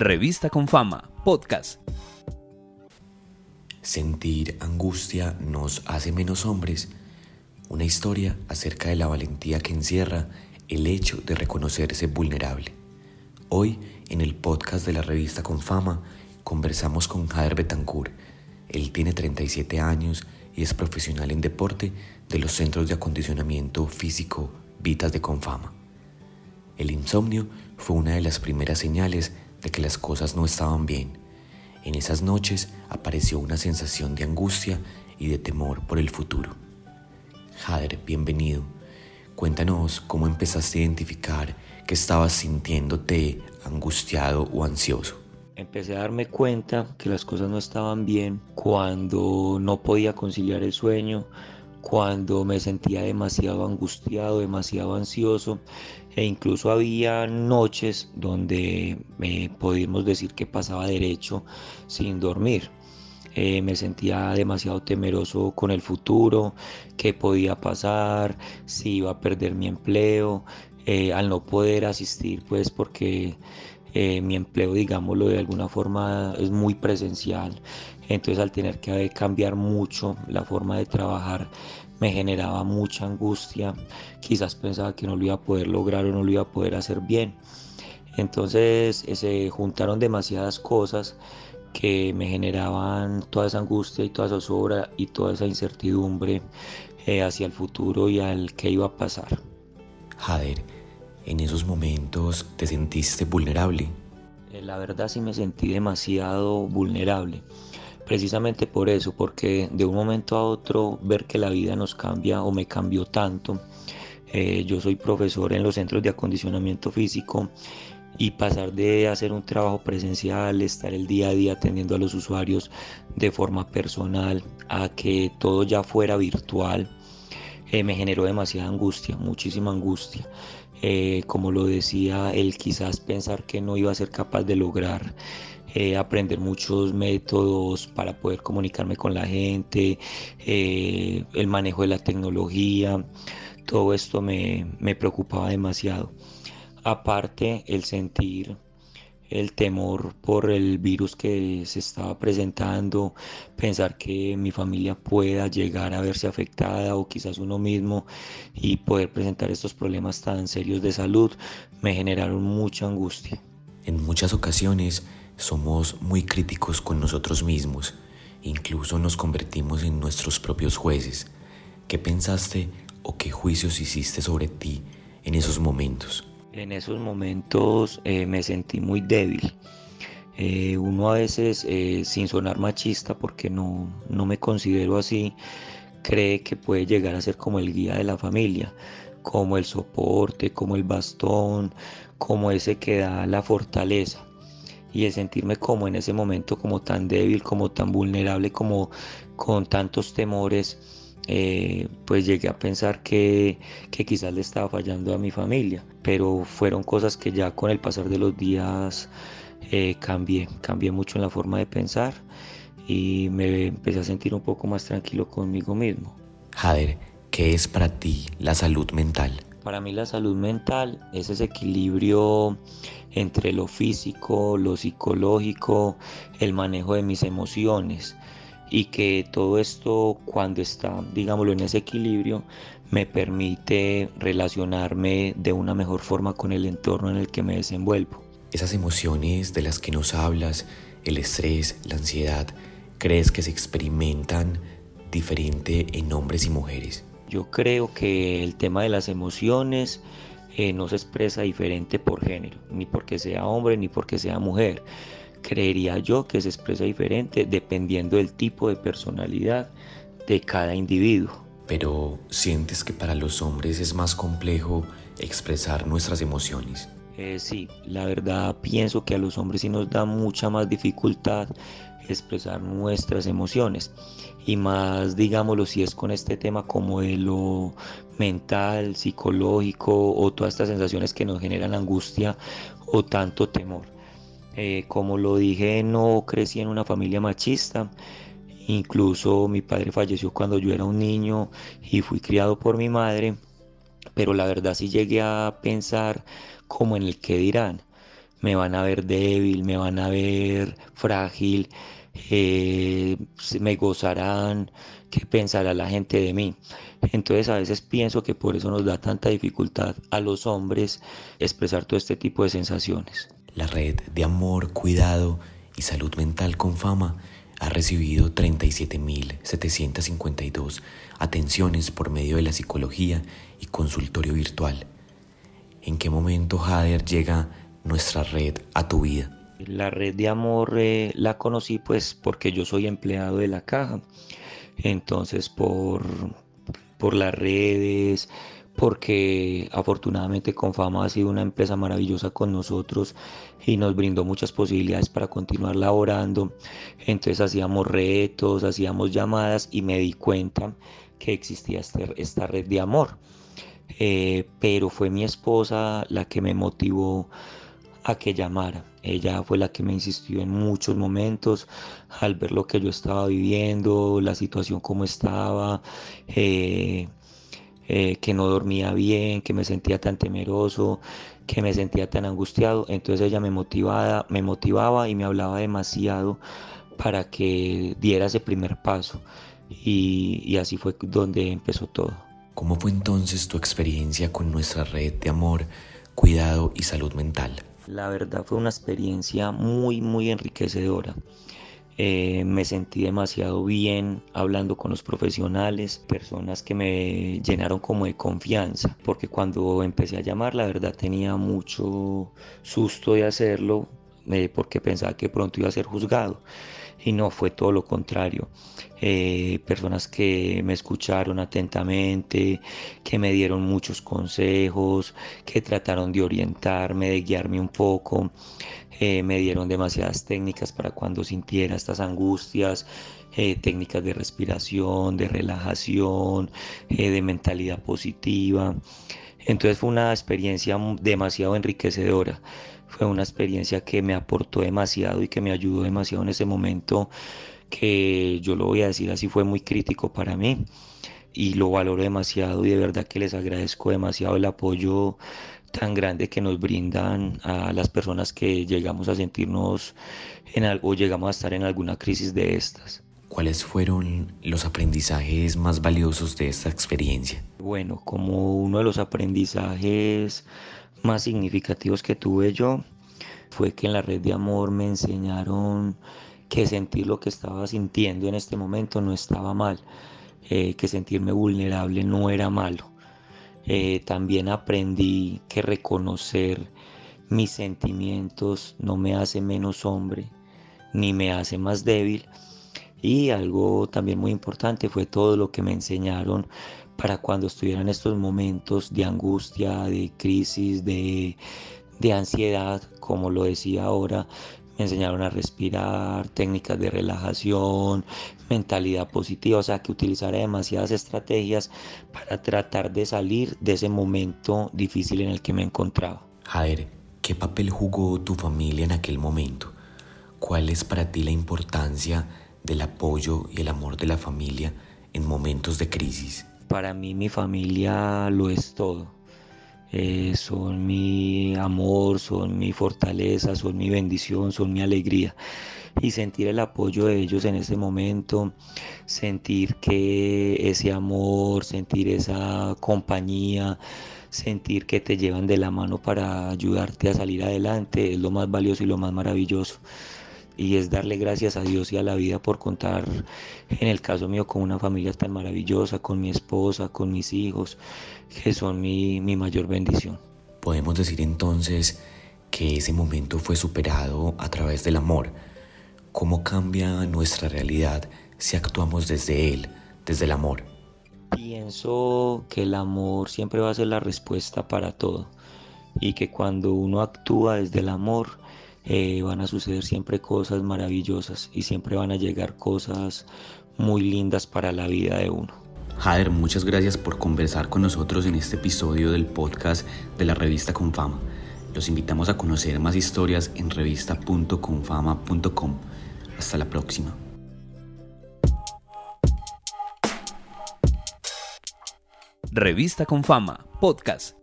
Revista con Fama, podcast. Sentir angustia nos hace menos hombres. Una historia acerca de la valentía que encierra el hecho de reconocerse vulnerable. Hoy, en el podcast de la revista Con Fama, conversamos con Jader Betancourt. Él tiene 37 años y es profesional en deporte de los centros de acondicionamiento físico Vitas de Confama. El insomnio fue una de las primeras señales de que las cosas no estaban bien. En esas noches apareció una sensación de angustia y de temor por el futuro. Jader, bienvenido. Cuéntanos cómo empezaste a identificar que estabas sintiéndote angustiado o ansioso. Empecé a darme cuenta que las cosas no estaban bien cuando no podía conciliar el sueño, cuando me sentía demasiado angustiado, demasiado ansioso e incluso había noches donde me podíamos decir que pasaba derecho sin dormir. Eh, me sentía demasiado temeroso con el futuro, qué podía pasar, si iba a perder mi empleo, eh, al no poder asistir pues porque eh, mi empleo, digámoslo de alguna forma, es muy presencial. Entonces al tener que cambiar mucho la forma de trabajar, me generaba mucha angustia. Quizás pensaba que no lo iba a poder lograr o no lo iba a poder hacer bien. Entonces eh, se juntaron demasiadas cosas que me generaban toda esa angustia y toda esa zozobra y toda esa incertidumbre eh, hacia el futuro y al que iba a pasar. Jader, en esos momentos te sentiste vulnerable? Eh, la verdad sí me sentí demasiado vulnerable. Precisamente por eso, porque de un momento a otro ver que la vida nos cambia o me cambió tanto. Eh, yo soy profesor en los centros de acondicionamiento físico y pasar de hacer un trabajo presencial, estar el día a día atendiendo a los usuarios de forma personal, a que todo ya fuera virtual, eh, me generó demasiada angustia, muchísima angustia. Eh, como lo decía, el quizás pensar que no iba a ser capaz de lograr eh, aprender muchos métodos para poder comunicarme con la gente, eh, el manejo de la tecnología, todo esto me, me preocupaba demasiado. Aparte, el sentir el temor por el virus que se estaba presentando, pensar que mi familia pueda llegar a verse afectada o quizás uno mismo y poder presentar estos problemas tan serios de salud me generaron mucha angustia. En muchas ocasiones somos muy críticos con nosotros mismos, incluso nos convertimos en nuestros propios jueces. ¿Qué pensaste o qué juicios hiciste sobre ti en esos momentos? En esos momentos eh, me sentí muy débil. Eh, uno a veces, eh, sin sonar machista, porque no, no me considero así, cree que puede llegar a ser como el guía de la familia, como el soporte, como el bastón, como ese que da la fortaleza. Y el sentirme como en ese momento como tan débil, como tan vulnerable, como con tantos temores, eh, pues llegué a pensar que, quizás le estaba fallando a mi familia, pero fueron cosas que ya con el pasar de los días eh, cambié, cambié mucho en la forma de pensar y me empecé a sentir un poco más tranquilo conmigo mismo. Jader, ¿qué es para ti la salud mental? Para mí la salud mental es ese equilibrio entre lo físico, lo psicológico, el manejo de mis emociones y que todo esto cuando está, digámoslo, en ese equilibrio, me permite relacionarme de una mejor forma con el entorno en el que me desenvuelvo. Esas emociones de las que nos hablas, el estrés, la ansiedad, ¿crees que se experimentan diferente en hombres y mujeres? Yo creo que el tema de las emociones eh, no se expresa diferente por género, ni porque sea hombre ni porque sea mujer creería yo que se expresa diferente dependiendo del tipo de personalidad de cada individuo. Pero ¿sientes que para los hombres es más complejo expresar nuestras emociones? Eh, sí, la verdad pienso que a los hombres sí nos da mucha más dificultad expresar nuestras emociones y más digámoslo si es con este tema como de lo mental, psicológico o todas estas sensaciones que nos generan angustia o tanto temor. Eh, como lo dije, no crecí en una familia machista. Incluso mi padre falleció cuando yo era un niño y fui criado por mi madre. Pero la verdad sí llegué a pensar como en el que dirán. me van a ver débil, me van a ver frágil, eh, me gozarán, qué pensará la gente de mí. Entonces a veces pienso que por eso nos da tanta dificultad a los hombres expresar todo este tipo de sensaciones. La red de amor, cuidado y salud mental con fama ha recibido 37.752 atenciones por medio de la psicología y consultorio virtual. ¿En qué momento, Jader, llega nuestra red a tu vida? La red de amor eh, la conocí pues porque yo soy empleado de la caja. Entonces por, por las redes, porque afortunadamente Confama ha sido una empresa maravillosa con nosotros y nos brindó muchas posibilidades para continuar laborando. Entonces hacíamos retos, hacíamos llamadas y me di cuenta que existía este, esta red de amor. Eh, pero fue mi esposa la que me motivó a que llamara. Ella fue la que me insistió en muchos momentos al ver lo que yo estaba viviendo, la situación como estaba. Eh, eh, que no dormía bien, que me sentía tan temeroso, que me sentía tan angustiado. Entonces ella me motivaba, me motivaba y me hablaba demasiado para que diera ese primer paso. Y, y así fue donde empezó todo. ¿Cómo fue entonces tu experiencia con nuestra red de amor, cuidado y salud mental? La verdad fue una experiencia muy, muy enriquecedora. Eh, me sentí demasiado bien hablando con los profesionales, personas que me llenaron como de confianza, porque cuando empecé a llamar la verdad tenía mucho susto de hacerlo, eh, porque pensaba que pronto iba a ser juzgado y no fue todo lo contrario. Eh, personas que me escucharon atentamente, que me dieron muchos consejos, que trataron de orientarme, de guiarme un poco. Eh, me dieron demasiadas técnicas para cuando sintiera estas angustias, eh, técnicas de respiración, de relajación, de mentalidad positiva. Entonces fue una experiencia demasiado enriquecedora. Fue una experiencia que me aportó demasiado y que me ayudó demasiado en ese momento que yo lo voy a decir así fue muy crítico para mí y lo valoro demasiado y de verdad que les agradezco demasiado el apoyo tan grande que nos brindan a las personas que llegamos a sentirnos en algo o llegamos a estar en alguna crisis de estas. ¿Cuáles fueron los aprendizajes más valiosos de esta experiencia? Bueno, como uno de los aprendizajes más significativos que tuve yo fue que en la red de amor me enseñaron que sentir lo que estaba sintiendo en este momento no estaba mal, eh, que sentirme vulnerable no era malo eh, también aprendí que reconocer mis sentimientos no me hace menos hombre ni me hace más débil. Y algo también muy importante fue todo lo que me enseñaron para cuando estuviera en estos momentos de angustia, de crisis, de, de ansiedad, como lo decía ahora, me enseñaron a respirar, técnicas de relajación, mentalidad positiva, o sea que utilizara demasiadas estrategias para tratar de salir de ese momento difícil en el que me encontraba. Jader, ¿qué papel jugó tu familia en aquel momento? ¿Cuál es para ti la importancia del apoyo y el amor de la familia en momentos de crisis? Para mí mi familia lo es todo eh, son mi amor, son mi fortaleza, son mi bendición, son mi alegría. Y sentir el apoyo de ellos en ese momento, sentir que ese amor, sentir esa compañía, sentir que te llevan de la mano para ayudarte a salir adelante es lo más valioso y lo más maravilloso y es darle gracias a Dios y a la vida por contar, en el caso mío, con una familia tan maravillosa, con mi esposa, con mis hijos, que son mi, mi mayor bendición. Podemos decir entonces que ese momento fue superado a través del amor. ¿Cómo cambia nuestra realidad si actuamos desde él, desde el amor? Pienso que el amor siempre va a ser la respuesta para todo y que cuando uno actúa desde el amor, eh, van a suceder siempre cosas maravillosas y siempre van a llegar cosas muy lindas para la vida de uno. Jader, muchas gracias por conversar con nosotros en este episodio del podcast de la revista Confama. Los invitamos a conocer más historias en revista.confama.com. Hasta la próxima. Revista Confama, podcast